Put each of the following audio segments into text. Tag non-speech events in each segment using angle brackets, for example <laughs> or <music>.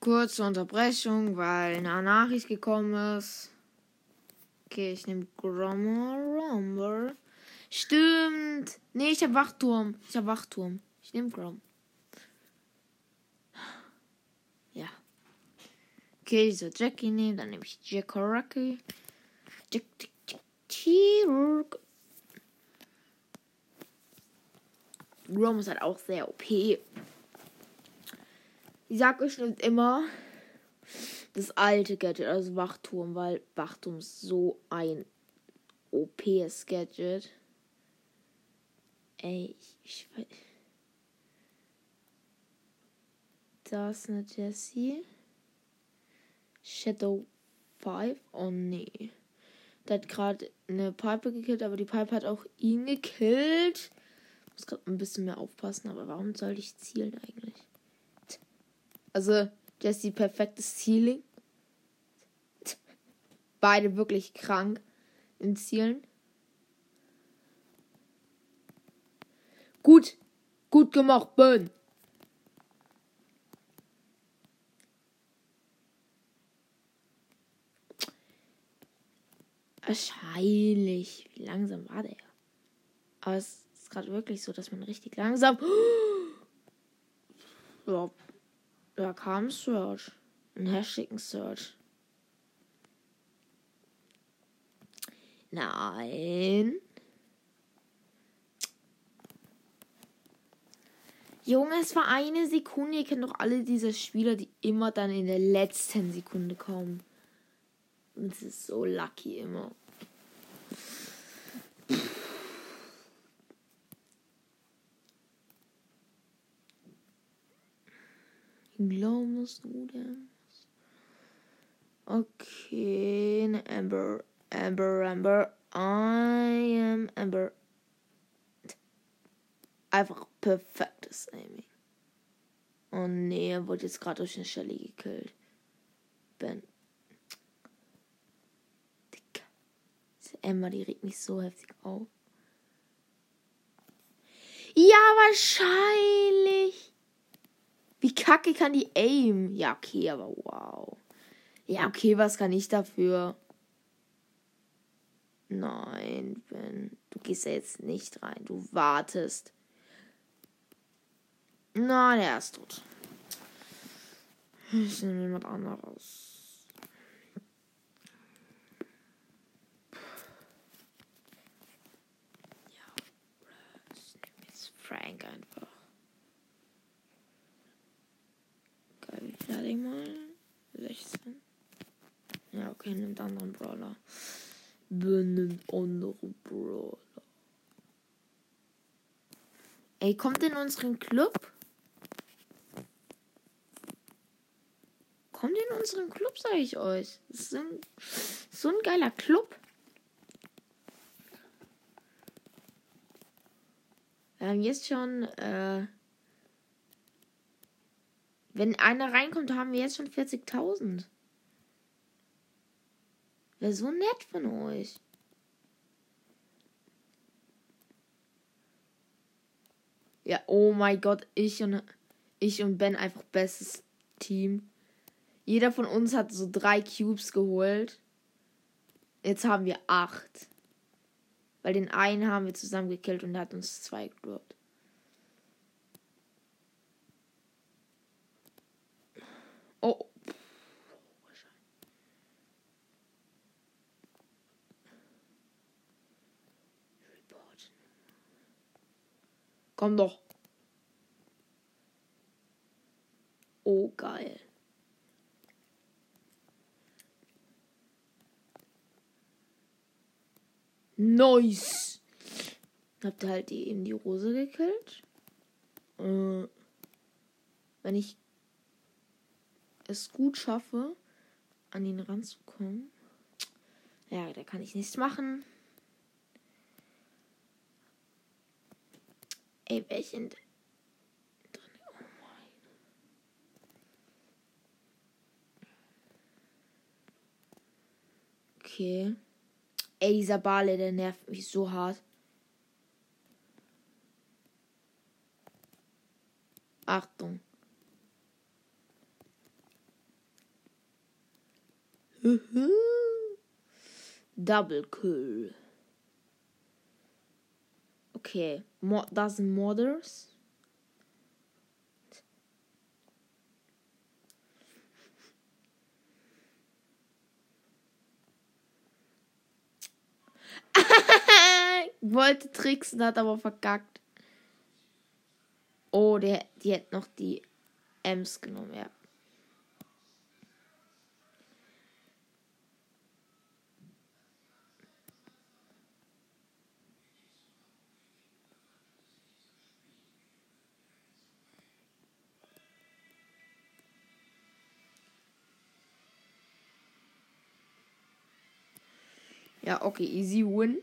Kurze Unterbrechung, weil eine Nachricht gekommen ist. Okay, ich nehme Grommer. Stimmt. Nee, ich hab Wachturm. Ich hab Wachturm. Ich nehme Grom. Ja. Okay, ich soll Jackie nehmen. Dann nehme ich Jack Rocky. Jack, Jack, Jack, Jack. Grom ist halt auch sehr OP. Ich sag euch nicht immer das alte Gadget, also Wachturm, weil Wachturm ist so ein OPs Gadget. Ey, ich, weiß. Da ist eine Jessie. Shadow 5. Oh nee. Der hat gerade eine Pipe gekillt, aber die Pipe hat auch ihn gekillt. Muss gerade ein bisschen mehr aufpassen, aber warum soll ich zielen eigentlich? Also, Jessie perfektes Ceiling. Beide wirklich krank in Zielen. Gut. Gut gemacht, Ben. Wahrscheinlich. Wie langsam war der? Aber es ist gerade wirklich so, dass man richtig langsam. <gasps> Ja, da kam Search. Ein Hashtag Search. Nein. Junge, es war eine Sekunde. Ihr kennt doch alle diese Spieler, die immer dann in der letzten Sekunde kommen. Und es ist so lucky immer. Wie glaubst du denn? Okay, eine Amber. Amber, Amber. I am Amber. Einfach perfektes Aiming. Oh nee, er wurde jetzt gerade durch eine Shelly gekillt. Ben. Dicker. Diese Emma, die regt mich so heftig auf. Ja, wahrscheinlich. Wie kacke kann die aim? Ja, okay, aber wow. Ja, okay, was kann ich dafür? Nein, Ben. Du gehst ja jetzt nicht rein. Du wartest. Na, der ist tot. Ich nehme jemand anderes. Ja, ich nehme jetzt Frank einfach. Ich mal? 16. Ja, okay, nimmt anderen Brawler. Nimmt andere Brawler. Ey, kommt in unseren Club? Kommt in unseren Club, sage ich euch. Das ist ein, so ein geiler Club. Wir haben jetzt schon, äh, wenn einer reinkommt, haben wir jetzt schon 40.000. Wäre so nett von euch. Ja, oh mein Gott, ich und ich und Ben einfach bestes Team. Jeder von uns hat so drei Cubes geholt. Jetzt haben wir acht. Weil den einen haben wir zusammen gekillt und der hat uns zwei gedroppt. Oh. Komm doch. Oh, geil. Nice. Habt ihr halt eben die Rose gekillt? Äh, wenn ich es gut schaffe, an ihn ranzukommen. Ja, da kann ich nichts machen. Ey, welchen? Oh. Okay. Ey, dieser Bale, der nervt mich so hart. Achtung. Double Kill. Okay, Mo das sind Modders. <laughs> Wollte tricksen, hat aber verkackt. Oh, der, die hätte noch die Ems genommen, ja. Ja, okay, easy win.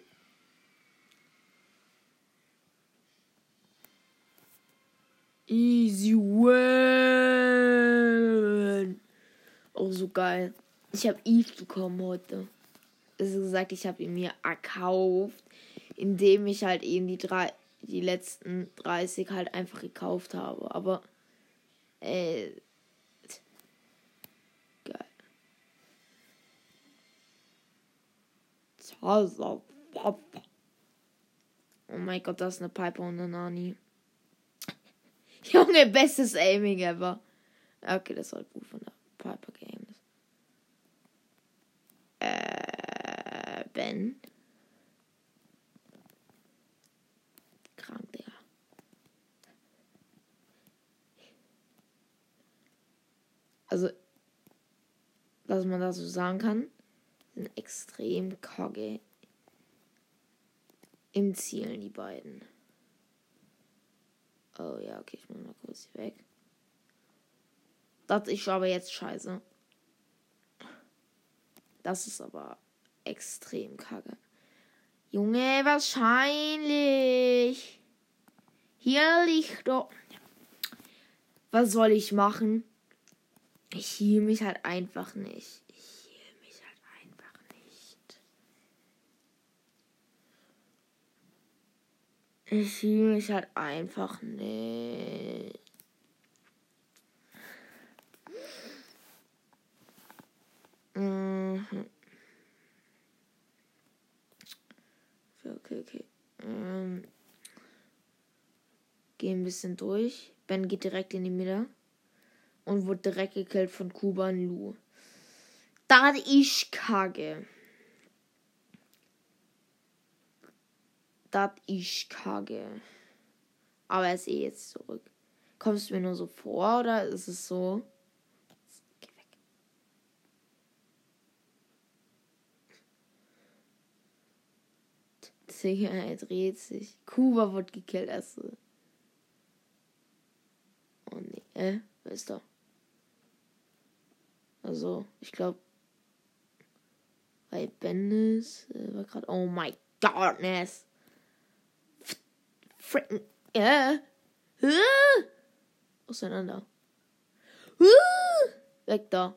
Easy win. Oh, so geil. Ich habe Eve bekommen heute. Also gesagt, ich habe ihn mir erkauft, indem ich halt eben die drei, die letzten 30 halt einfach gekauft habe. Aber äh, Oh mein Gott, das ist eine Piper und eine Nani. <laughs> Junge, bestes Aiming ever. Okay, das war gut von der Piper Games. Äh, Ben. Krank, Digga. Also, was man da so sagen kann sind extrem kogge im Zielen, die beiden. Oh ja, okay, ich muss mal kurz hier weg. Das ist aber jetzt scheiße. Das ist aber extrem kacke. Junge, wahrscheinlich. Hier liegt doch. Was soll ich machen? Ich hiel mich halt einfach nicht. Ich fühle mich halt einfach nicht. Mhm. Okay, okay. Ähm. Geh ein bisschen durch. Ben geht direkt in die Mitte. Und wird direkt gekillt von Kuban Lu. Da ich kacke. Das ist kacke. Aber er ist eh jetzt zurück. Kommst du mir nur so vor oder ist es so? Geh weg. Digga, er dreht sich. Kuba wird gekillt, erste. Oh nee, äh, wer ist da? Also, ich glaube, bei Bendis äh, war gerade. Oh my godness freaking. Äh. Äh. Auseinander. Äh. Weg da.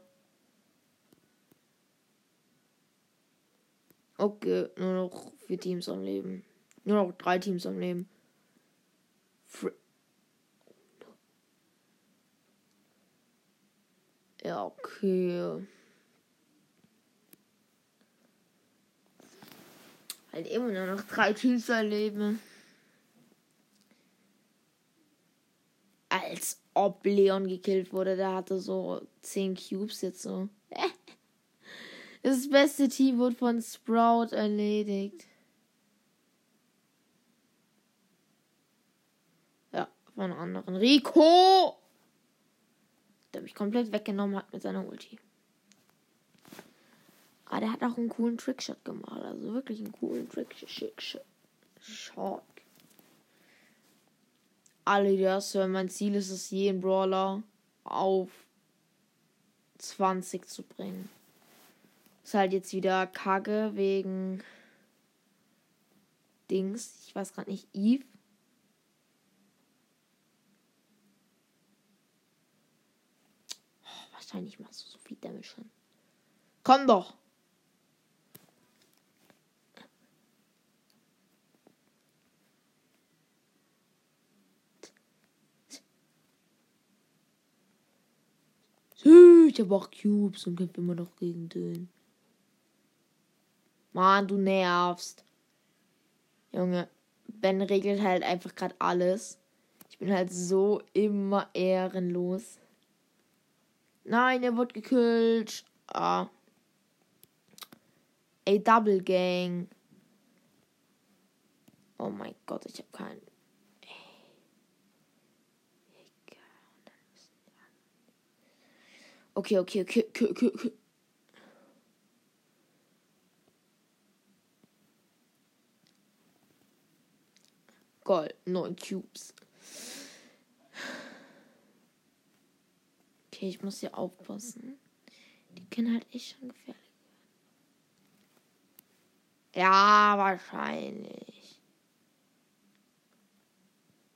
Okay, nur noch vier Teams am Leben. Nur noch drei Teams am Leben. Fr ja, okay. Halt immer nur noch drei Teams am Leben. Als ob Leon gekillt wurde. Der hatte so 10 Cubes jetzt so. <laughs> Das beste Team wurde von Sprout erledigt. Ja, von anderen. Rico! Der mich komplett weggenommen hat mit seiner Ulti. Aber ah, der hat auch einen coolen Trickshot gemacht. Also wirklich einen coolen Trickshot alle das, weil mein Ziel ist es, jeden Brawler auf 20 zu bringen. Ist halt jetzt wieder kacke wegen Dings. Ich weiß gerade nicht, Eve. Oh, wahrscheinlich machst du so viel Damage schon. Komm doch! Habe auch Cubes und kämpfe immer noch gegen den. Mann, du nervst. Junge, Ben regelt halt einfach gerade alles. Ich bin halt so immer ehrenlos. Nein, er wird gekillt. Ah. Ey, Double Gang. Oh mein Gott, ich habe keinen. Okay, okay, okay, okay, okay, okay. Gold, 9 Cubes. Okay, ich muss hier aufpassen. Die können halt echt schon gefährlich werden. Ja, wahrscheinlich.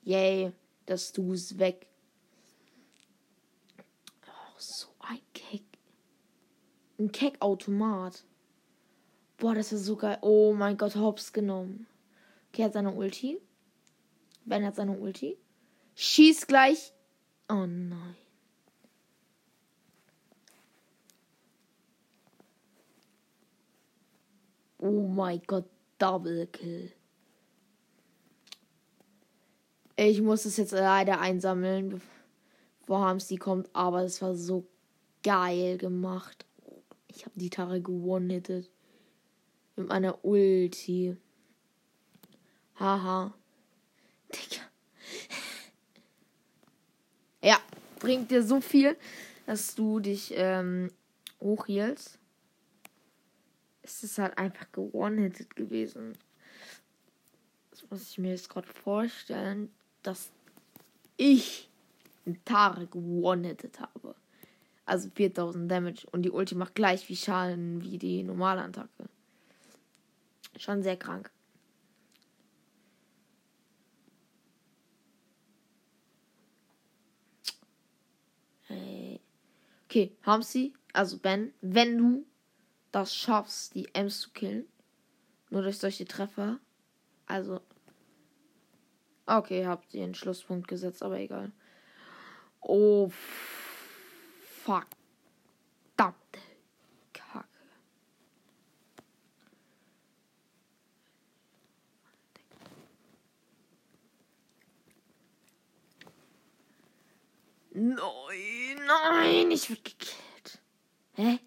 Yay, das Du ist weg. Oh, so. Ein Keck-Automat. Boah, das ist so geil. Oh mein Gott, hops genommen. Okay, hat seine Ulti. Ben hat seine Ulti. Schießt gleich. Oh nein. Oh mein Gott, Double Kill. Ich muss es jetzt leider einsammeln, bevor Hamsti kommt, aber es war so geil gemacht. Ich habe die Tare gewonnen mit meiner Ulti. Haha. Digga. <laughs> ja, bringt dir so viel, dass du dich ähm, hochhielst ist es halt einfach gewonnen gewesen. Das muss ich mir jetzt gerade vorstellen, dass ich einen Tare gewonnen habe. Also 4000 Damage und die Ulti macht gleich wie Schaden wie die normale Attacke. Schon sehr krank. Okay, haben sie, also Ben, wenn du das schaffst, die Ems zu killen. Nur durch solche Treffer. Also. Okay, habt ihr einen Schlusspunkt gesetzt, aber egal. Oh. Fuck. Verdammte Kacke. Nein, nein, ich werd gekillt. Hä?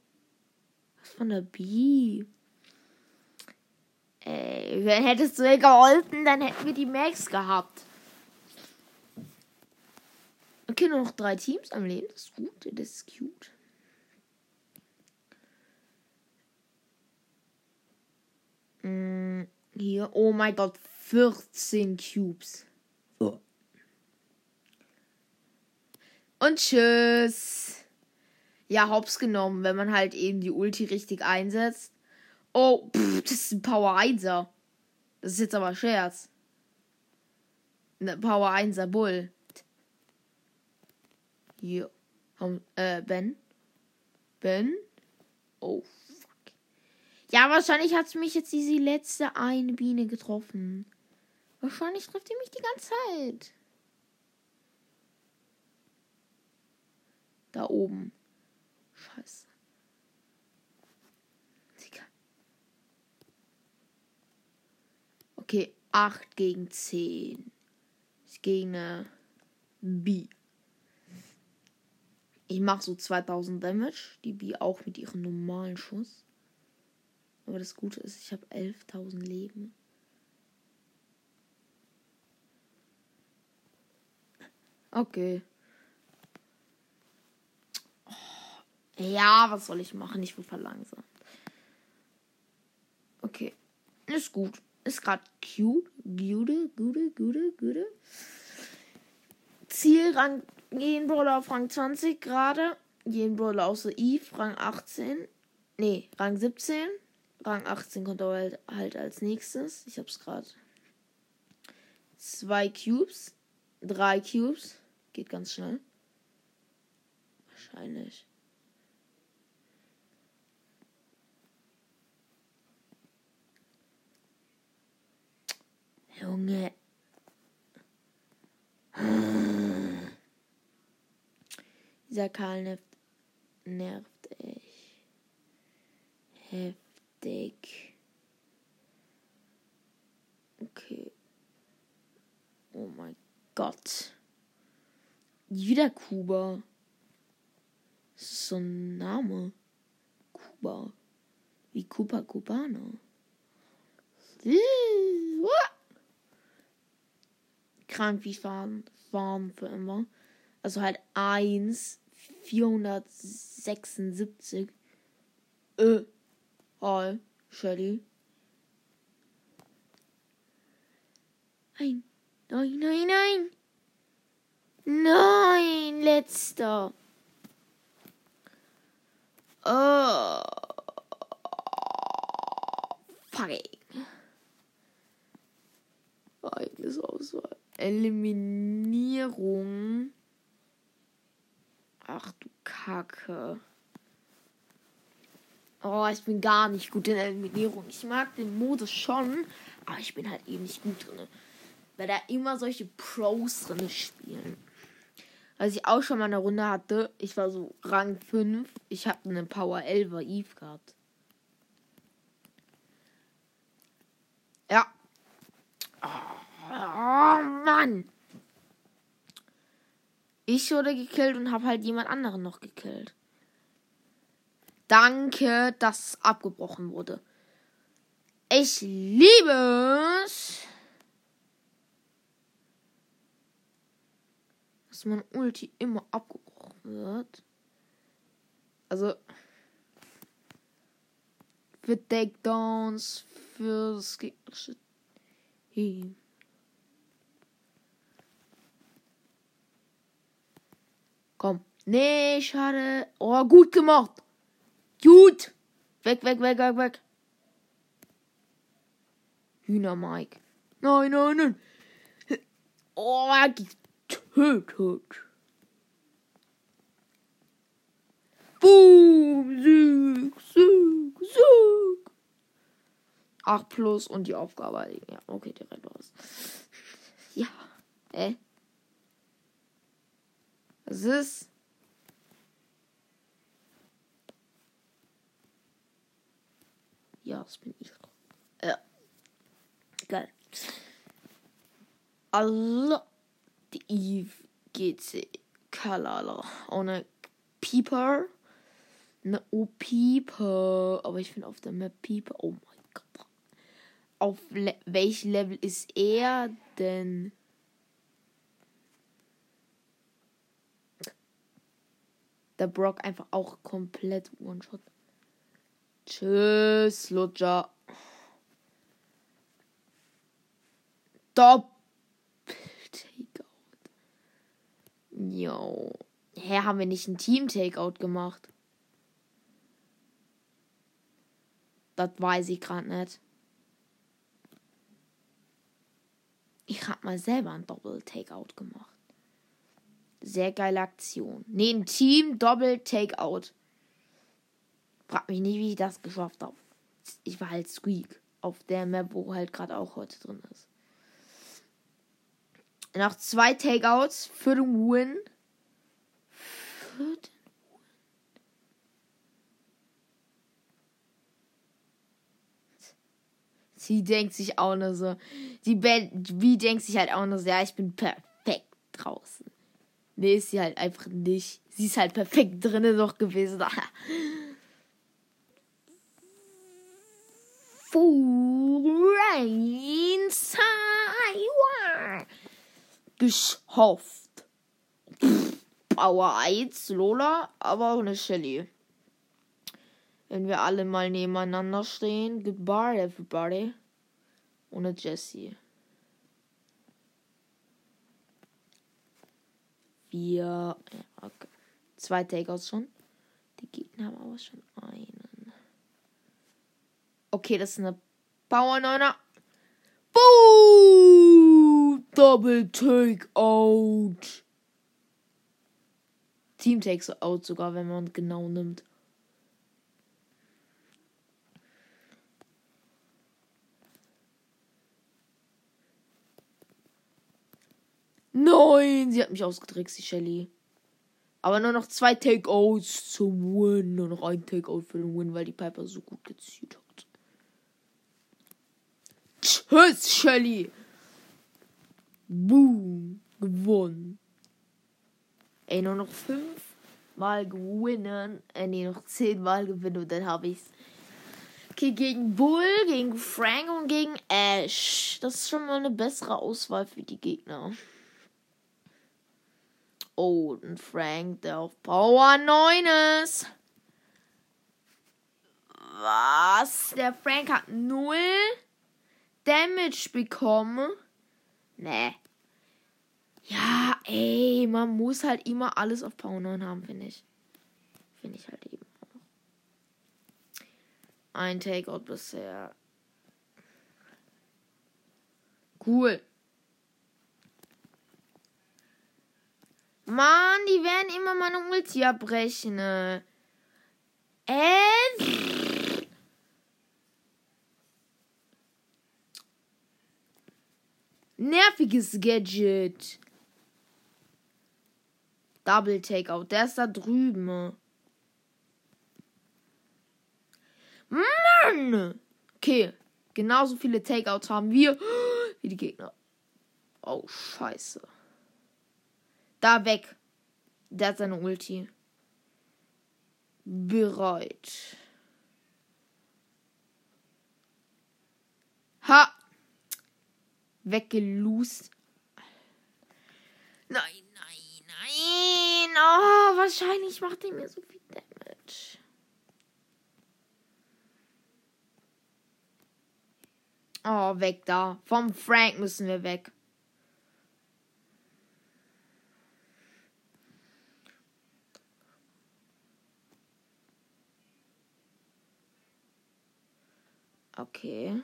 von der B. Ey, wenn hättest du mir geholfen, dann hätten wir die Max gehabt. Okay, nur noch drei Teams am Leben. Das ist gut, das ist cute. Hm, hier, oh mein Gott, 14 Cubes. Oh. Und tschüss ja hops genommen, wenn man halt eben die Ulti richtig einsetzt. Oh, pff, das ist ein Power 1er. Das ist jetzt aber Scherz. Ne, Power 1er Bull. Hier. Äh, Ben. Ben. Oh, fuck. Ja, wahrscheinlich hat mich jetzt diese letzte eine Biene getroffen. Wahrscheinlich trifft die mich die ganze Zeit. Da oben. Scheiße. Okay, 8 gegen 10. Ich gegen B. Ich mache so 2000 Damage. Die B auch mit ihrem normalen Schuss. Aber das Gute ist, ich habe 11.000 Leben. Okay. Ja, was soll ich machen? Ich will verlangsamt. Okay. Ist gut. Ist gerade cute. Gute, gute, gute, gute. Zielrang. Jeden Brawler auf Rang 20 gerade. Jeden Brawler außer Eve. Rang 18. Nee, Rang 17. Rang 18 kommt aber halt, halt als nächstes. Ich hab's gerade. Zwei Cubes. Drei Cubes. Geht ganz schnell. Wahrscheinlich. Junge. Dieser Karl nervt echt. Heftig. Okay. Oh mein Gott. Wieder Kuba. So ein Name. Kuba. Wie Kuba Cubano. Krank wie fahren, fahren für immer. Also halt 1, 476. Äh. Hi, Shelly. Nein, nein, nein, nein. Nein, letzter. Oh. Fucking. Eigenes Auswahl. Eliminierung. Ach du Kacke. Oh, ich bin gar nicht gut in Eliminierung. Ich mag den Modus schon, aber ich bin halt eben nicht gut drin. Weil da immer solche Pros drin spielen. Als ich auch schon mal eine Runde hatte, ich war so Rang 5. Ich habe eine Power 11 Eve gehabt. Ja. Oh, oh Mann. Ich wurde gekillt und habe halt jemand anderen noch gekillt. Danke, dass abgebrochen wurde. Ich liebe es. dass mein Ulti immer abgebrochen wird. Also für Takedowns, für das gegnerische Team. Komm. Nee, schade. Oh, gut gemacht. Gut. Weg, weg, weg, weg, weg. Hühner Mike. Nein, nein, nein. Oh, getötet. Boom, Sieg, Sieg, Sieg. 8 plus und die Aufgabe. Ja, okay, direkt raus. Ja. Hä? Was ist? Ja, das bin ich. Ja. Geil. Also. Die Eve GC Kalala. Ohne Pieper. Ne, oh, Pieper. Aber ich finde auf der Map Pieper. Oh mein Gott. Auf Le welch Level ist er denn? Der Brock einfach auch komplett One-Shot. Tschüss, Lutscher. Top. Jo. Hä, haben wir nicht ein Team-Takeout gemacht? Das weiß ich gerade nicht. Ich hab mal selber ein Doppel-Takeout gemacht. Sehr geile Aktion. Nee, ein Team-Doppel-Takeout. Frag mich nicht, wie ich das geschafft habe. Ich war halt Squeak. Auf der Map, wo halt gerade auch heute drin ist. Noch zwei Takeouts für den Win. Für den Win. Sie denkt sich auch nur so. Die Band, wie denkt sich halt auch nur so, ja, ich bin perfekt draußen. Nee, ist sie halt einfach nicht. Sie ist halt perfekt drinnen noch gewesen. <laughs> Rain geschafft. Power 1, Lola, aber ohne Shelly. Wenn wir alle mal nebeneinander stehen. Goodbye, everybody. Ohne Jessie. Wir. Okay. Zwei Takeouts schon. Die Gegner haben aber schon einen. Okay, das ist eine Power 9er. Boom! Double Takeout. Team Takes Out sogar, wenn man genau nimmt. Nein, sie hat mich ausgetrickst, die Shelly. Aber nur noch zwei Takeouts zum Win. Nur noch ein Takeout für den Win, weil die Piper so gut gezielt hat. Tschüss, Shelly. Boom. Gewonnen. Ey, nur noch fünf Mal gewinnen. Äh, nee, noch zehn Mal gewinnen und dann habe ich's. Okay, gegen Bull, gegen Frank und gegen Ash. Das ist schon mal eine bessere Auswahl für die Gegner. Oh, und Frank, der auf Power 9 ist. Was? Der Frank hat null Damage bekommen? Nee. Ja, ey, man muss halt immer alles auf Power 9 haben, finde ich. Finde ich halt eben auch. Ein Takeout bisher. Cool. Mann, die werden immer meine Ulti abbrechen. Äh. Nerviges Gadget. Double Takeout. Der ist da drüben. Mann! Okay. Genauso viele Takeouts haben wir wie die Gegner. Oh, scheiße. Da weg. Der hat seine Ulti. Bereit. Ha! Weggelust. Nein, nein, nein. Oh, wahrscheinlich macht er mir so viel Damage. Oh, weg da. Vom Frank müssen wir weg. Okay.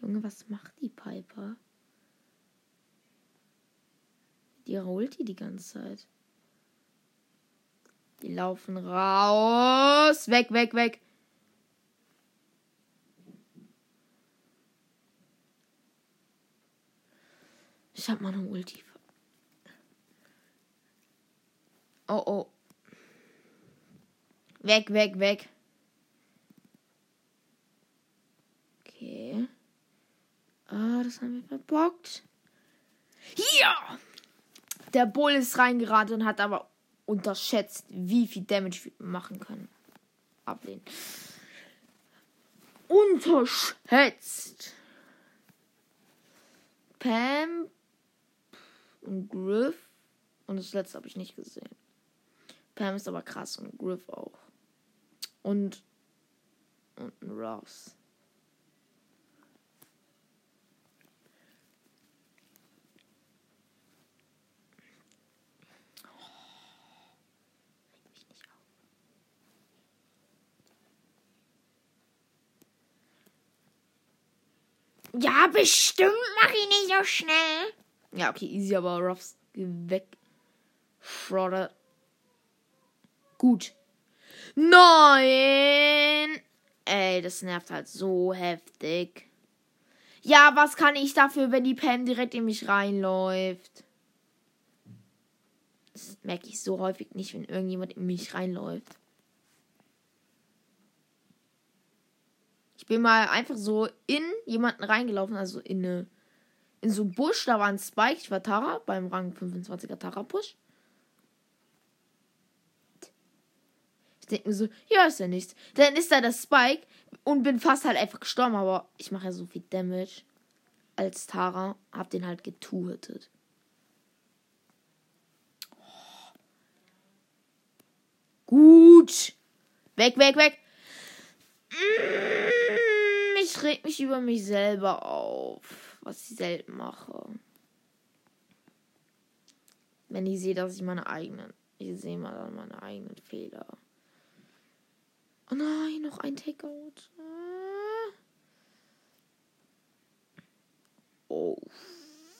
Junge, was macht die Piper? Die rollt die die ganze Zeit. Die laufen raus. Weg, weg, weg. Ich hab mal eine Ulti. Oh, oh. Weg, weg, weg. Okay. Ah, das haben wir verbockt. Hier! Der Bull ist reingeraten und hat aber unterschätzt, wie viel Damage wir machen können. Ablehnen. Unterschätzt. Pam und Griff. Und das letzte habe ich nicht gesehen. Pam ist aber krass und Griff auch. Und, und ein Ross. Ja, bestimmt mach ich nicht so schnell. Ja, okay, easy, aber Ruffs weg. Schrodder. Gut. Nein! Ey, das nervt halt so heftig. Ja, was kann ich dafür, wenn die Pam direkt in mich reinläuft? Das merke ich so häufig nicht, wenn irgendjemand in mich reinläuft. Bin mal einfach so in jemanden reingelaufen, also in eine, in so Busch, da war ein Spike, ich war Tara beim Rang 25er Tara Push. Ich denke mir so, ja, ist ja nichts. Dann ist da das Spike und bin fast halt einfach gestorben, aber ich mache ja so viel Damage als Tara, hab den halt getuhetet. Gut. Weg, weg, weg. Ich reg mich über mich selber auf, was ich selten mache. Wenn ich sehe, dass ich meine eigenen, ich sehe mal dann meine eigenen Fehler. Oh nein, noch ein Takeout. Oh,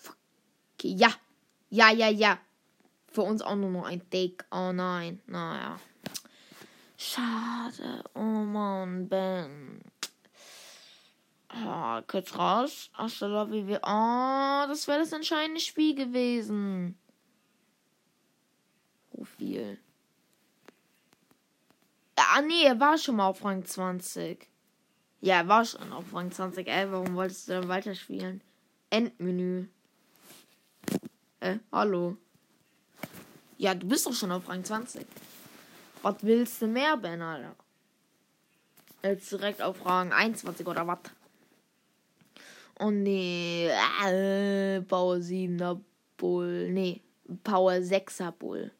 fuck. Ja. Ja, ja, ja. Für uns auch nur noch ein Take. Oh nein. Naja. Schade. Oh Mann, Ben. Oh, kurz raus aus der Lobby. Oh, das wäre das entscheidende Spiel gewesen. Profil. Ah, nee, er war schon mal auf Rang 20. Ja, er war schon auf Rang 20. Ey, warum wolltest du dann weiterspielen? Endmenü. Äh, hallo. Ja, du bist doch schon auf Rang 20. Was willst du mehr, Ben, Alter? Jetzt direkt auf Rang 21 oder was? Oh nee. Äh, Power 7er Bull. Nee. Power 6er Bull.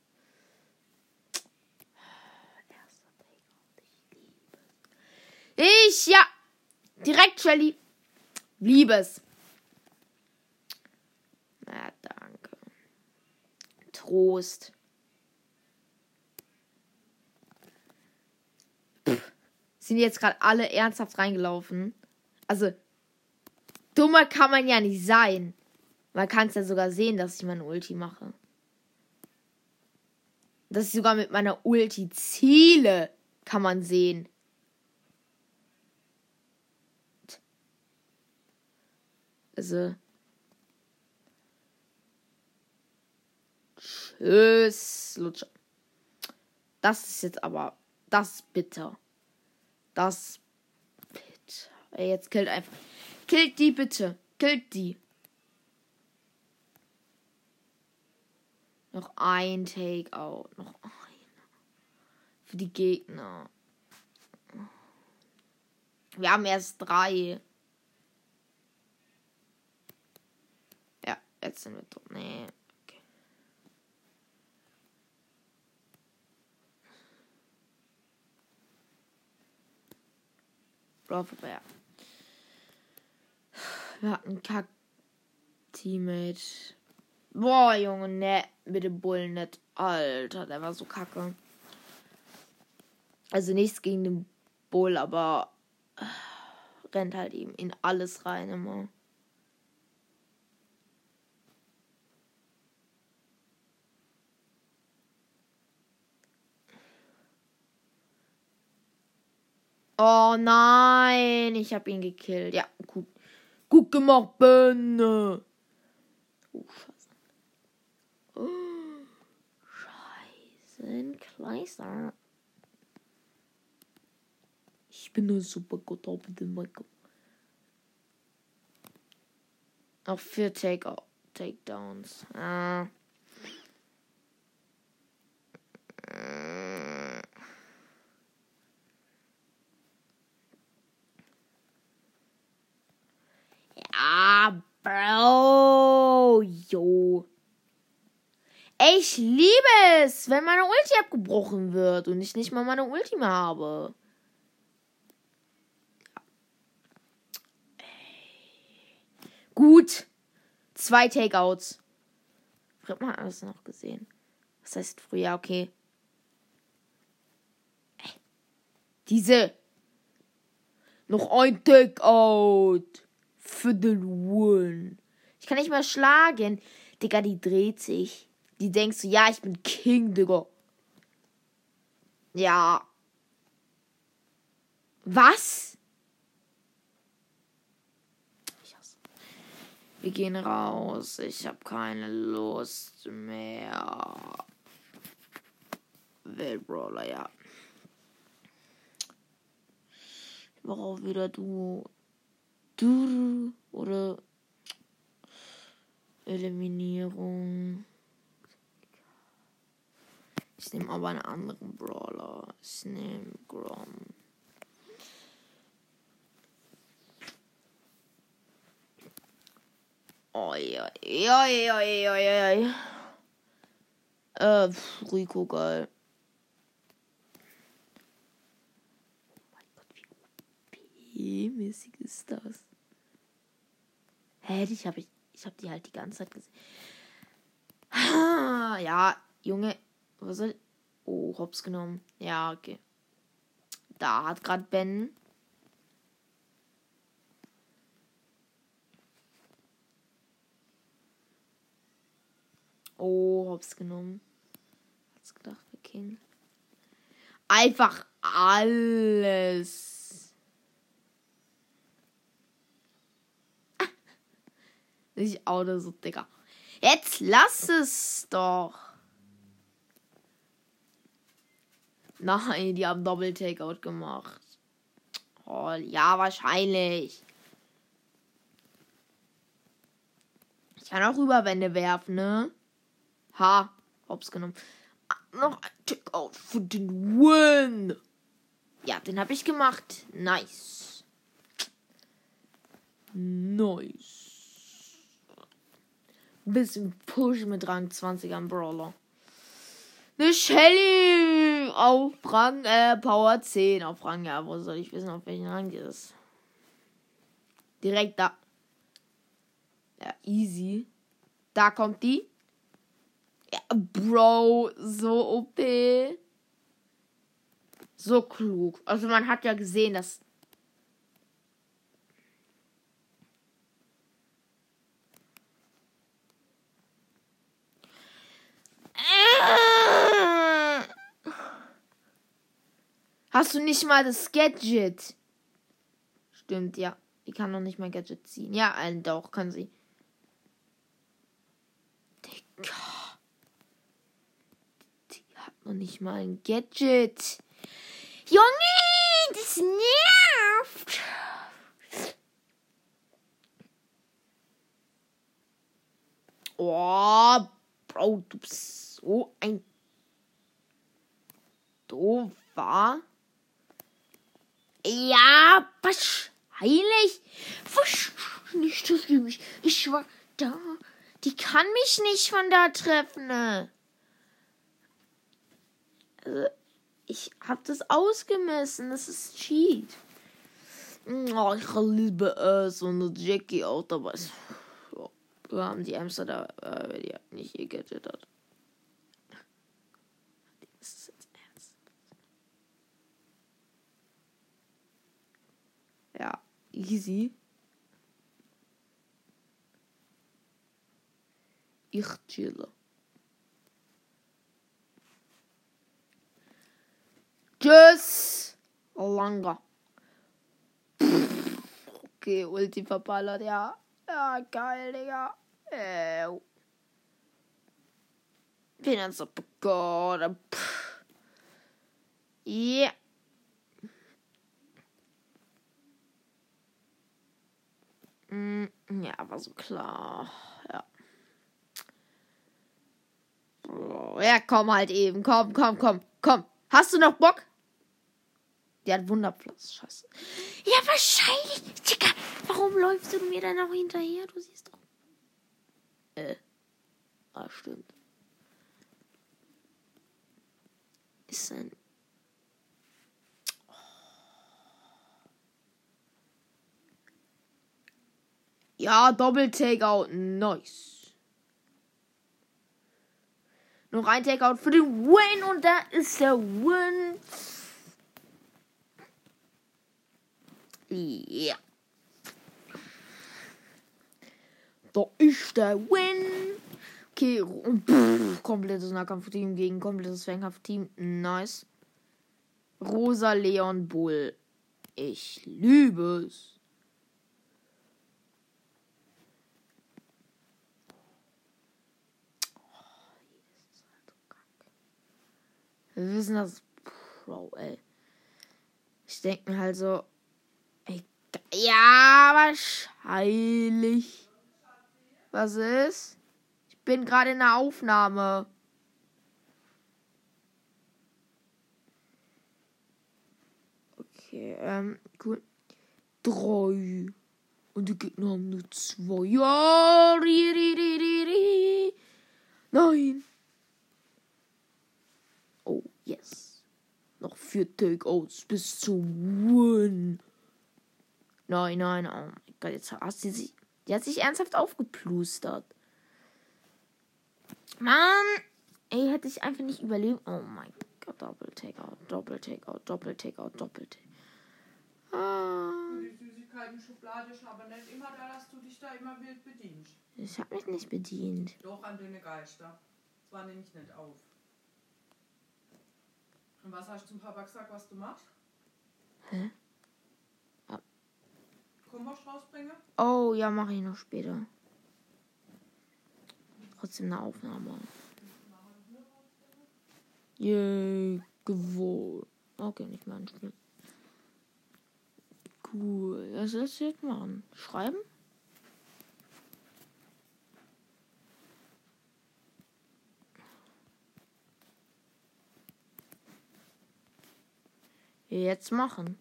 Ich, ja. Direkt, Shelly. Liebes. Na, danke. Trost. Pff, sind jetzt gerade alle ernsthaft reingelaufen. Also, dummer kann man ja nicht sein. Man kann es ja sogar sehen, dass ich meine Ulti mache. Dass ich sogar mit meiner Ulti ziele, kann man sehen. Also. Tschüss, Lutscher. Das ist jetzt aber. Das ist bitter. Das bitter. Jetzt killt einfach. Killt die bitte. Killt die. Noch ein Takeout. Noch ein. Für die Gegner. Wir haben erst drei. Ja, jetzt sind wir tot. Nee. Okay. Bro, vorbei. Wir hatten Kack Teammate. Boah, Junge, ne, mit dem Bullen nicht. Alter, der war so kacke. Also nichts gegen den Bull, aber rennt halt eben in alles rein immer. Oh nein, ich habe ihn gekillt. Ja, gut. Gut gemacht, Ben. Oh, Scheiße. Oh, Scheiße, ein Kleister. Ich bin nur super gut auf den Michael. Auch für Take Takedowns. Ah. Ja, Bro. Jo. Ich liebe es, wenn meine Ulti abgebrochen wird und ich nicht mal meine Ulti mehr habe. Gut. Zwei Takeouts. Früher hat alles noch gesehen. Was heißt früher? Okay. Diese. Noch ein Takeout. Für den Win. Ich kann nicht mehr schlagen. Digga, die dreht sich. Die denkst so, ja, ich bin King, Digga. Ja. Was? Ich hasse. Wir gehen raus. Ich habe keine Lust mehr. Weltbrawler, ja. Ich auch wieder du. Du oder Eliminierung. Ich nehme aber einen anderen Brawler. Ich nehme Grom. Oi. Äh, Rico, geil. Oh mein Gott, wie OP-mäßig ist das? Hä, ich habe ich, ich hab die halt die ganze Zeit gesehen. Ja, Junge, was soll. Oh, hops genommen. Ja, okay. Da hat gerade Ben. Oh, hops genommen. Hat's gedacht, wir King. Einfach alles. Ich auto so, Digga. Jetzt lass es doch. Nein, die haben Doppel-Takeout gemacht. Oh, ja, wahrscheinlich. Ich kann auch Überwände werfen, ne? Ha, hops genommen. Ah, noch ein Takeout für den Win. Ja, den habe ich gemacht. Nice. Nice. Bisschen Push mit Rang 20 am Brawler. Eine Shelly auf Rang äh, Power 10. Auf Rang, ja, wo soll ich wissen, auf welchen Rang die ist? Direkt da. Ja, easy. Da kommt die. Ja, Bro, so OP. So klug. Also man hat ja gesehen, dass Hast du nicht mal das Gadget? Stimmt, ja. Die kann noch nicht mal Gadget ziehen. Ja, äh, doch, kann sie. Digga. Die hat noch nicht mal ein Gadget. Junge, das nervt. Oh, Bro, du bist so ein doofer. Ja, wahrscheinlich. Nicht das mich. Ich war da. Die kann mich nicht von da treffen. Also, ich hab das ausgemessen. Das ist Cheat. Oh, ich liebe es und Jackie auch dabei. Wir haben die Amster da, äh, die nicht gegettet hat. Ja, easy. Ich chille. Tschüss. Langer. Okay, Ulti verballert, ja. Ja, geil, Digga. Äh. Finanz abgegangen. Ja. Mm, ja, war so klar. Ja. Ja, komm halt eben. Komm, komm, komm, komm. Hast du noch Bock? Der hat Wunderplatz. Scheiße. Ja, wahrscheinlich. Digga, warum läufst du mir dann auch hinterher? Du siehst doch. Äh. Ah, stimmt. Ist ein Ja, Doppel-Takeout. Nice. Noch ein Takeout für den Win und da ist der Win. Ja. Da ist der Win. Okay, pff, komplettes Nahkampf-Team gegen komplettes Fernkampf-Team. Nice. Rosa Leon Bull. Ich liebe es. Wir wissen das. Bro, ey. Ich denke mir halt so. Ey, ja, wahrscheinlich. Was ist? Ich bin gerade in der Aufnahme. Okay, ähm, gut. Drei. Und die Gegner haben nur zwei. Ja, ri, ri, ri, ri, ri. Nein. Yes. Noch vier Takeouts bis zu Win. Nein, nein, oh mein Gott, jetzt hast du sich. Die hat sich ernsthaft aufgeplustert. Mann! Ey, hätte ich einfach nicht überlebt. Oh mein Gott, Doppel Takeout, Doppel Takeout, Doppel Takeout, Doppel Takeout. Ah. Die Süßigkeiten-Schublade ist aber nicht immer da, dass du dich da immer wild bedienst. Ich hab mich nicht bedient. Doch, an deine Geister. Das war nämlich nicht auf. Und was hast du zum Papa gesagt, was du machst? Hä? Kompost rausbringen? Oh, ja, mache ich noch später. Trotzdem eine Aufnahme. Yay, Gewohl. Okay, nicht mein Spiel. Cool. Was soll ich jetzt machen? Schreiben? Jetzt machen.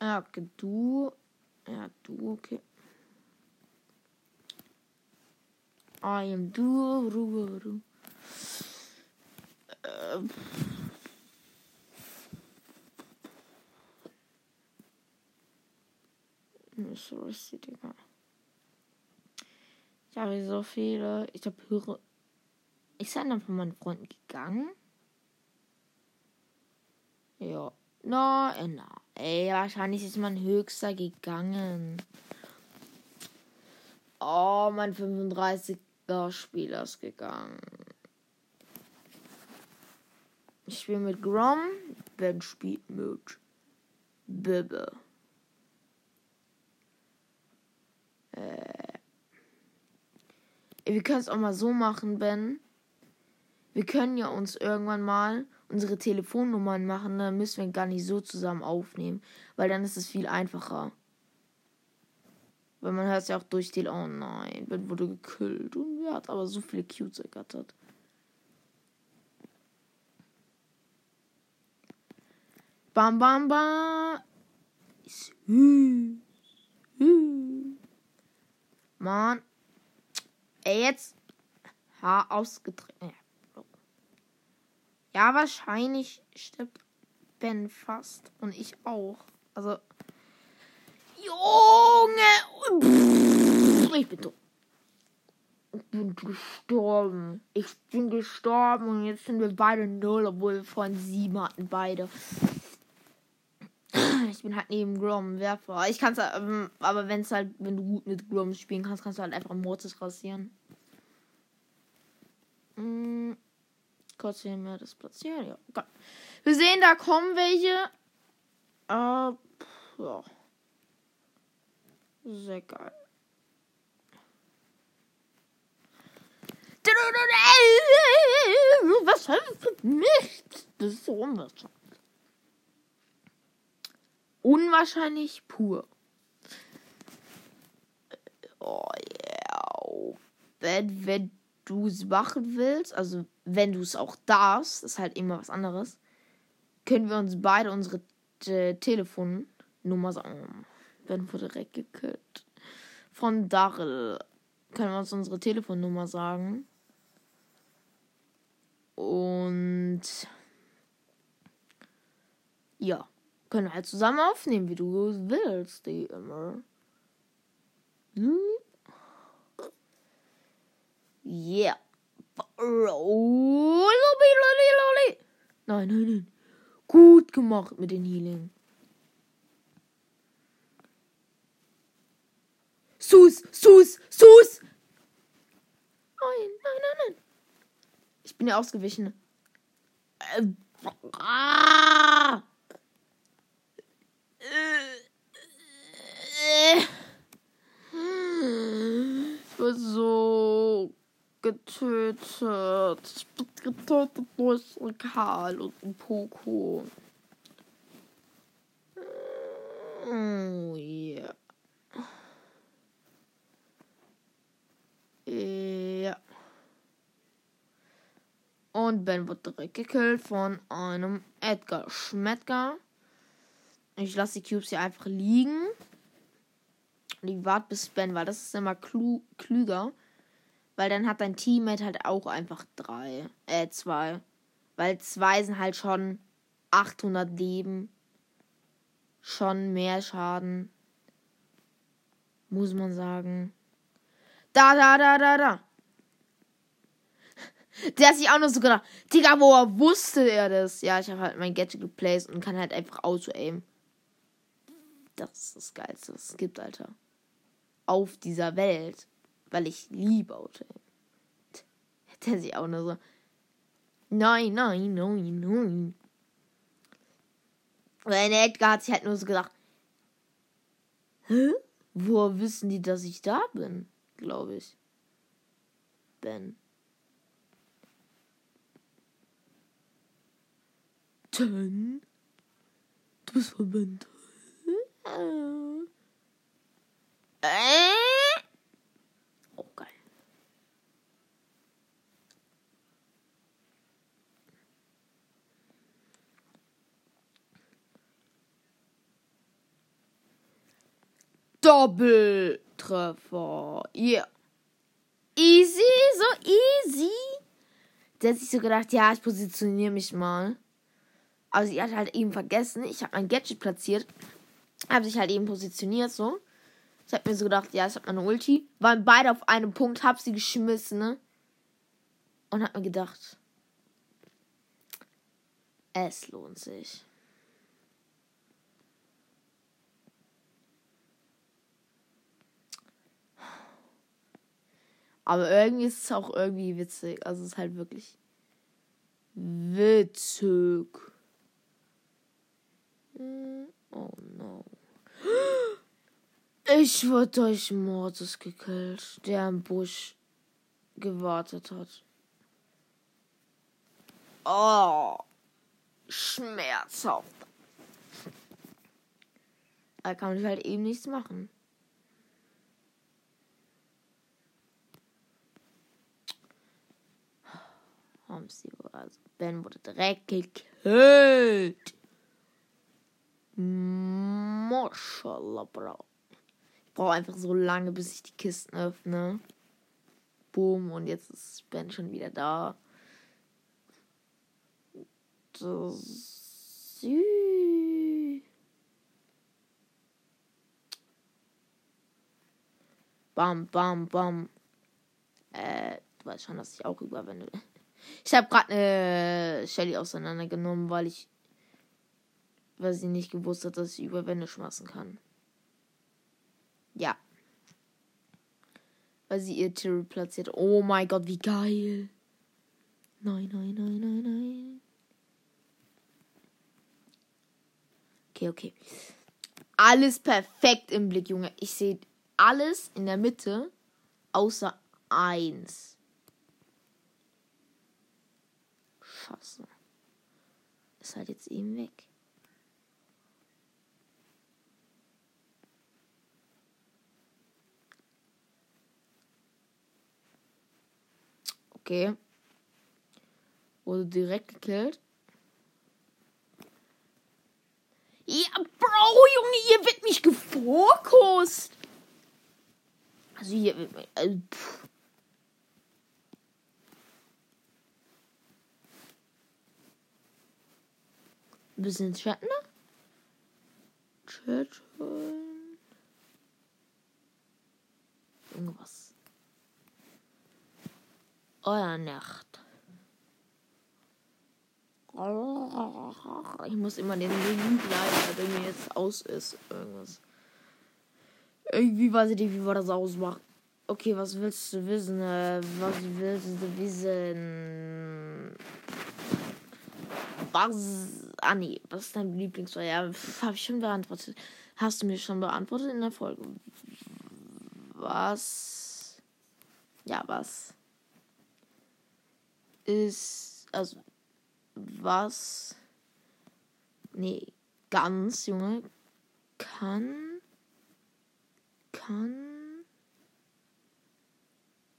Ja, okay, du. Ja, du, okay. I am du, Ruhe, Ruhe. Äh, Sorry, Digga. Ich habe so viele. Ich habe höre. Ist einer von meinen Freunden gegangen? Ja. No, äh, na. Ey, wahrscheinlich ist mein höchster gegangen. Oh, mein 35er Spieler ist gegangen. Ich spiele mit Grom. Ben spielt mit Bibbe. Äh. Wir können es auch mal so machen, Ben. Wir können ja uns irgendwann mal unsere Telefonnummern machen, dann müssen wir gar nicht so zusammen aufnehmen, weil dann ist es viel einfacher. Weil man hört es ja auch durch die, oh nein, Ben wurde gekillt und wer hat aber so viele Cutes ergattert. Bam, bam, bam. Mann. Ey, jetzt. Haar ausgetreten. Ja, wahrscheinlich stirbt Ben fast. Und ich auch. Also. Junge! Ich bin tot. Ich bin gestorben. Ich bin gestorben und jetzt sind wir beide null, obwohl wir vorhin sieben hatten, beide. Ich bin halt neben Grom Werfer. Ich kann's ähm, aber wenn es halt, wenn du gut mit Grom spielen kannst, kannst du halt einfach Mortis rasieren. Hm, kurz hier mehr das platzieren. Ja, okay. Wir sehen, da kommen welche. Äh, ja. Sehr geil. Was heißt nicht? Das ist so unwahrscheinlich. Unwahrscheinlich pur. Oh yeah. Wenn, wenn du es machen willst, also wenn du es auch darfst, ist halt immer was anderes, können wir uns beide unsere äh, Telefonnummer sagen. Ben wurde direkt gekillt. Von Darrell können wir uns unsere Telefonnummer sagen. Und ja, können halt zusammen aufnehmen, wie du willst, die immer. Yeah. Nein, nein, nein. Gut gemacht mit den Healing. Sus, Sus, Sus! Nein, nein, nein, nein. Ich bin ja ausgewichen. Äh, ah! Ich war so getötet. Ich bin getötet durch Karl und Poco. Oh yeah. Ja. Und Ben wird direkt gekillt von einem Edgar Schmettger. Ich lasse die Cubes hier einfach liegen. Und ich warte bis Ben, weil das ist immer klü klüger. Weil dann hat dein Teammate halt auch einfach drei. Äh, zwei. Weil zwei sind halt schon 800 Leben. Schon mehr Schaden. Muss man sagen. Da, da, da, da, da. <laughs> Der hat sich auch noch so gedacht. Digga, woher wusste er das? Ja, ich habe halt mein Gadget geplaced und kann halt einfach auto-aim. Das ist das Geilste, was es gibt, Alter. Auf dieser Welt. Weil ich liebe auto-aim. Der sich auch nur so. Nein, nein, nein, nein. Weil Edgar hat sich halt nur so gedacht. Hä? Woher wissen die, dass ich da bin? Glaube ich. Ben. Ten. Du bist. Äh. Oh, geil. Doppeltreffer. Yeah. Easy, so easy. Der hat sich so gedacht, ja, ich positioniere mich mal. Aber sie hat halt eben vergessen, ich habe mein Gadget platziert. Habe sich halt eben positioniert, so. Ich habe mir so gedacht, ja, ich habe meine Ulti. Waren beide auf einem Punkt, hab sie geschmissen, ne? Und hab mir gedacht, es lohnt sich. Aber irgendwie ist es auch irgendwie witzig. Also es ist halt wirklich witzig. Hm, oh no. Ich wurde durch Mordes gekillt, der im Busch gewartet hat. Oh, schmerzhaft. Da kann ich halt eben nichts machen. Homsi, also Ben wurde direkt gekillt. Maschallah, Bro. Ich brauche einfach so lange, bis ich die Kisten öffne. Boom, und jetzt ist Ben schon wieder da. Das Bam, bam, bam. Äh, du weißt schon, dass ich auch überwende. <laughs> Ich habe gerade eine Shelly auseinandergenommen, weil ich, weil sie nicht gewusst hat, dass ich über Wände schmeißen kann. Ja. Weil sie ihr Tyrrell platziert. Oh mein Gott, wie geil. Nein, nein, nein, nein, nein. Okay, okay. Alles perfekt im Blick, Junge. Ich sehe alles in der Mitte, außer eins. Scheiße. Ist halt jetzt eben weg. Okay. Wurde direkt gekillt. Ja, Bro, Junge, hier wird mich gefokust. Also hier. Also, Ein bisschen chatten. Chatten. Irgendwas. Euer Nacht. Ich muss immer den Menü bleiben, der mir jetzt aus ist. Irgendwas. Irgendwie weiß ich nicht, wie man das ausmacht. Okay, was willst du wissen? Äh, was willst du wissen? Was Ah nee, was ist dein Lieblingsfeuer? Ja, habe ich schon beantwortet. Hast du mir schon beantwortet in der Folge? Was? Ja, was? Ist. Also. Was? Nee, ganz, Junge. Kann. Kann.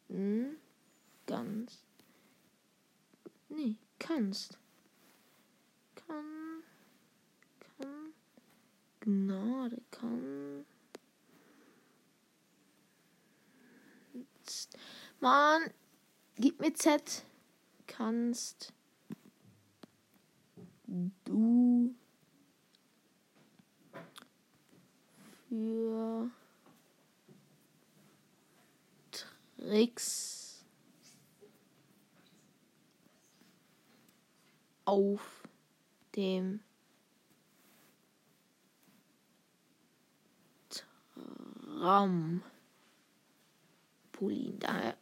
Hm, ganz. Nee, kannst kann, kann, Gnade kann. Mann, gib mir Z. Kannst du für Tricks auf dem Trampolin. Daher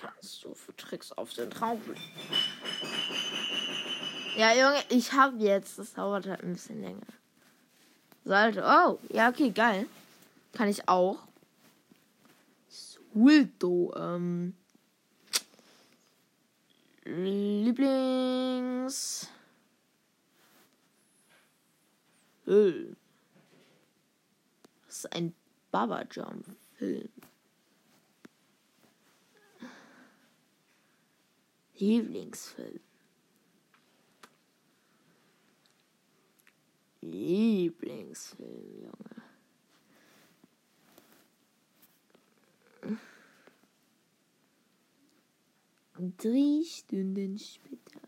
kannst du für Tricks auf den Trampolin. Ja, Junge, ich habe jetzt. Das dauert halt ein bisschen länger. Salto. Oh, ja, okay, geil. Kann ich auch. Sulto. Ähm. Lieblings. Film. Das ist ein Baba Jump Film. Lieblingsfilm. Lieblingsfilm, Junge. Drei Stunden später.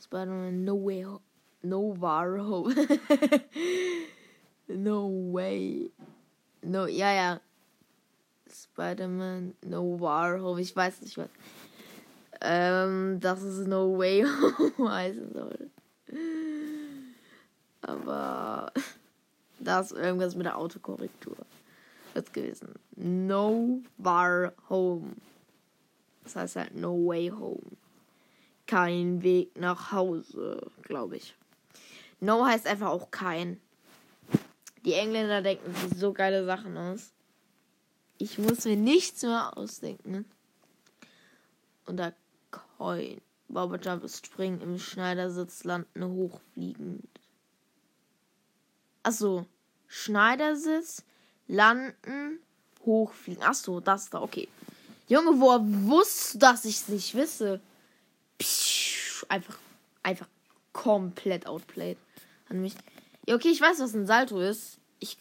Spider-Man No Way Home. No War Home. <laughs> no Way. No, ja, ja. Spider-Man No War Home. Ich weiß nicht was. Ähm, dass es No Way <laughs> Home heißen soll. Aber <laughs> da ist irgendwas mit der Autokorrektur. Wird gewesen. No War Home. Das heißt halt No Way Home. Kein Weg nach Hause, glaube ich. No heißt einfach auch kein. Die Engländer denken sich so geile Sachen aus. Ich muss mir nichts mehr ausdenken. Und da Bauberjump ist springen, im Schneidersitz landen, hochfliegend. Achso. Schneidersitz, landen, hochfliegen. Achso, das da, okay. Junge, woher wusste, dass ich es nicht wisse? Psch, einfach, einfach komplett outplayed. An mich. Ja, okay, ich weiß, was ein Salto ist. Ich.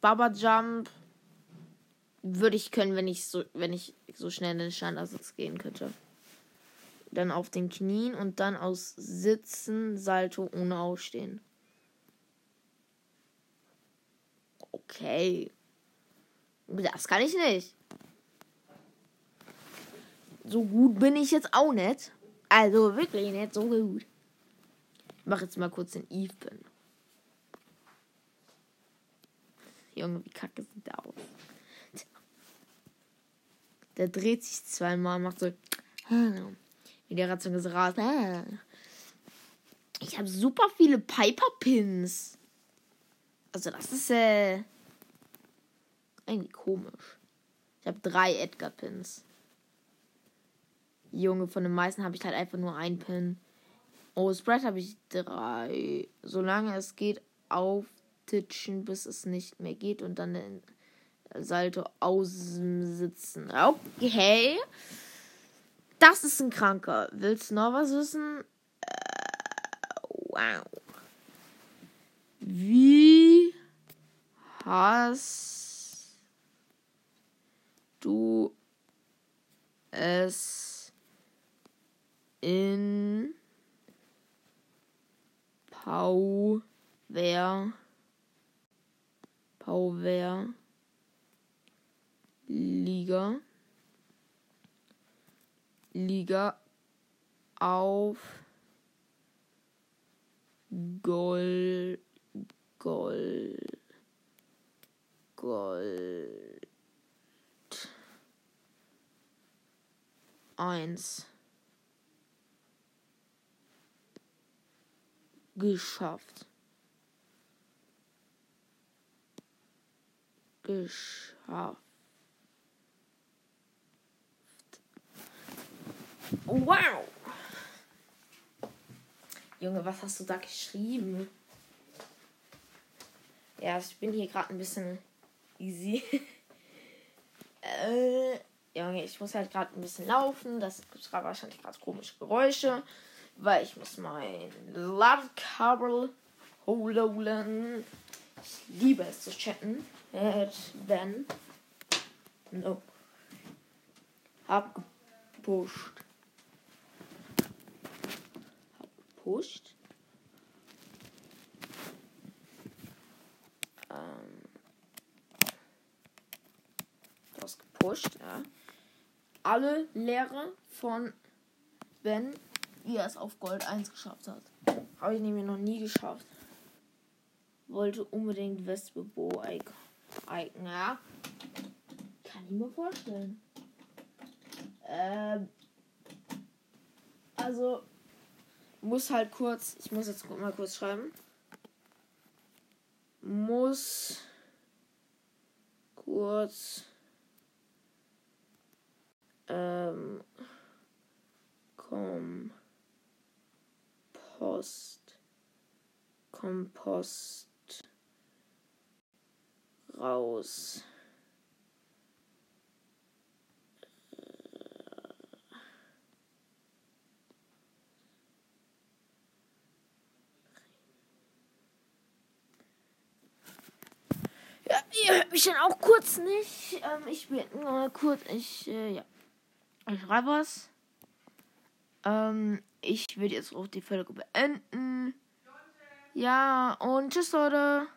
Baba Jump würde ich können, wenn ich so, wenn ich so schnell in den Schneidersitz gehen könnte. Dann auf den Knien und dann aus Sitzen, Salto ohne Aufstehen. Okay. Das kann ich nicht. So gut bin ich jetzt auch nicht. Also wirklich nicht so gut. Ich mache jetzt mal kurz den Eve-Pin. Junge, wie kacke sieht der aus. Der dreht sich zweimal, macht so. Wie der Ratzung ist raus. Ich habe super viele Piper-Pins. Also das ist äh, irgendwie komisch. Ich habe drei Edgar-Pins. Junge, von den meisten habe ich halt einfach nur einen Pin. Oh, Spread habe ich drei. Solange es geht, auftitschen, bis es nicht mehr geht und dann den Salto aussitzen. Okay. Das ist ein Kranker. Willst du noch was wissen? Äh, wow. Wie hast du es in Power Power Liga Liga auf Gold Gold Gold. Eins. Geschafft. Geschafft wow Junge was hast du da geschrieben ja, ich bin hier gerade ein bisschen easy. <laughs> äh, Junge, ich muss halt gerade ein bisschen laufen. Das gibt gerade wahrscheinlich gerade komische Geräusche. Weil ich muss mein Ladekabel holen. Ich liebe es zu chatten. Wenn. No. Hab gepusht. Ähm, das gepusht, ja. Alle Lehre von Ben, wie er es auf Gold 1 geschafft hat. Habe ich nämlich noch nie geschafft. Wollte unbedingt Wespe Bo Icon, ja. Kann ich mir vorstellen. Ähm, also, muss halt kurz, ich muss jetzt mal kurz schreiben. muss kurz ähm, Kompost Kompost raus. Ja, ihr hört mich dann auch kurz nicht. Ähm, ich bin nur kurz. Ich, äh, ja. Ich schreibe was. Ähm, ich würde jetzt auch die Folge beenden. Ja, und tschüss, Leute.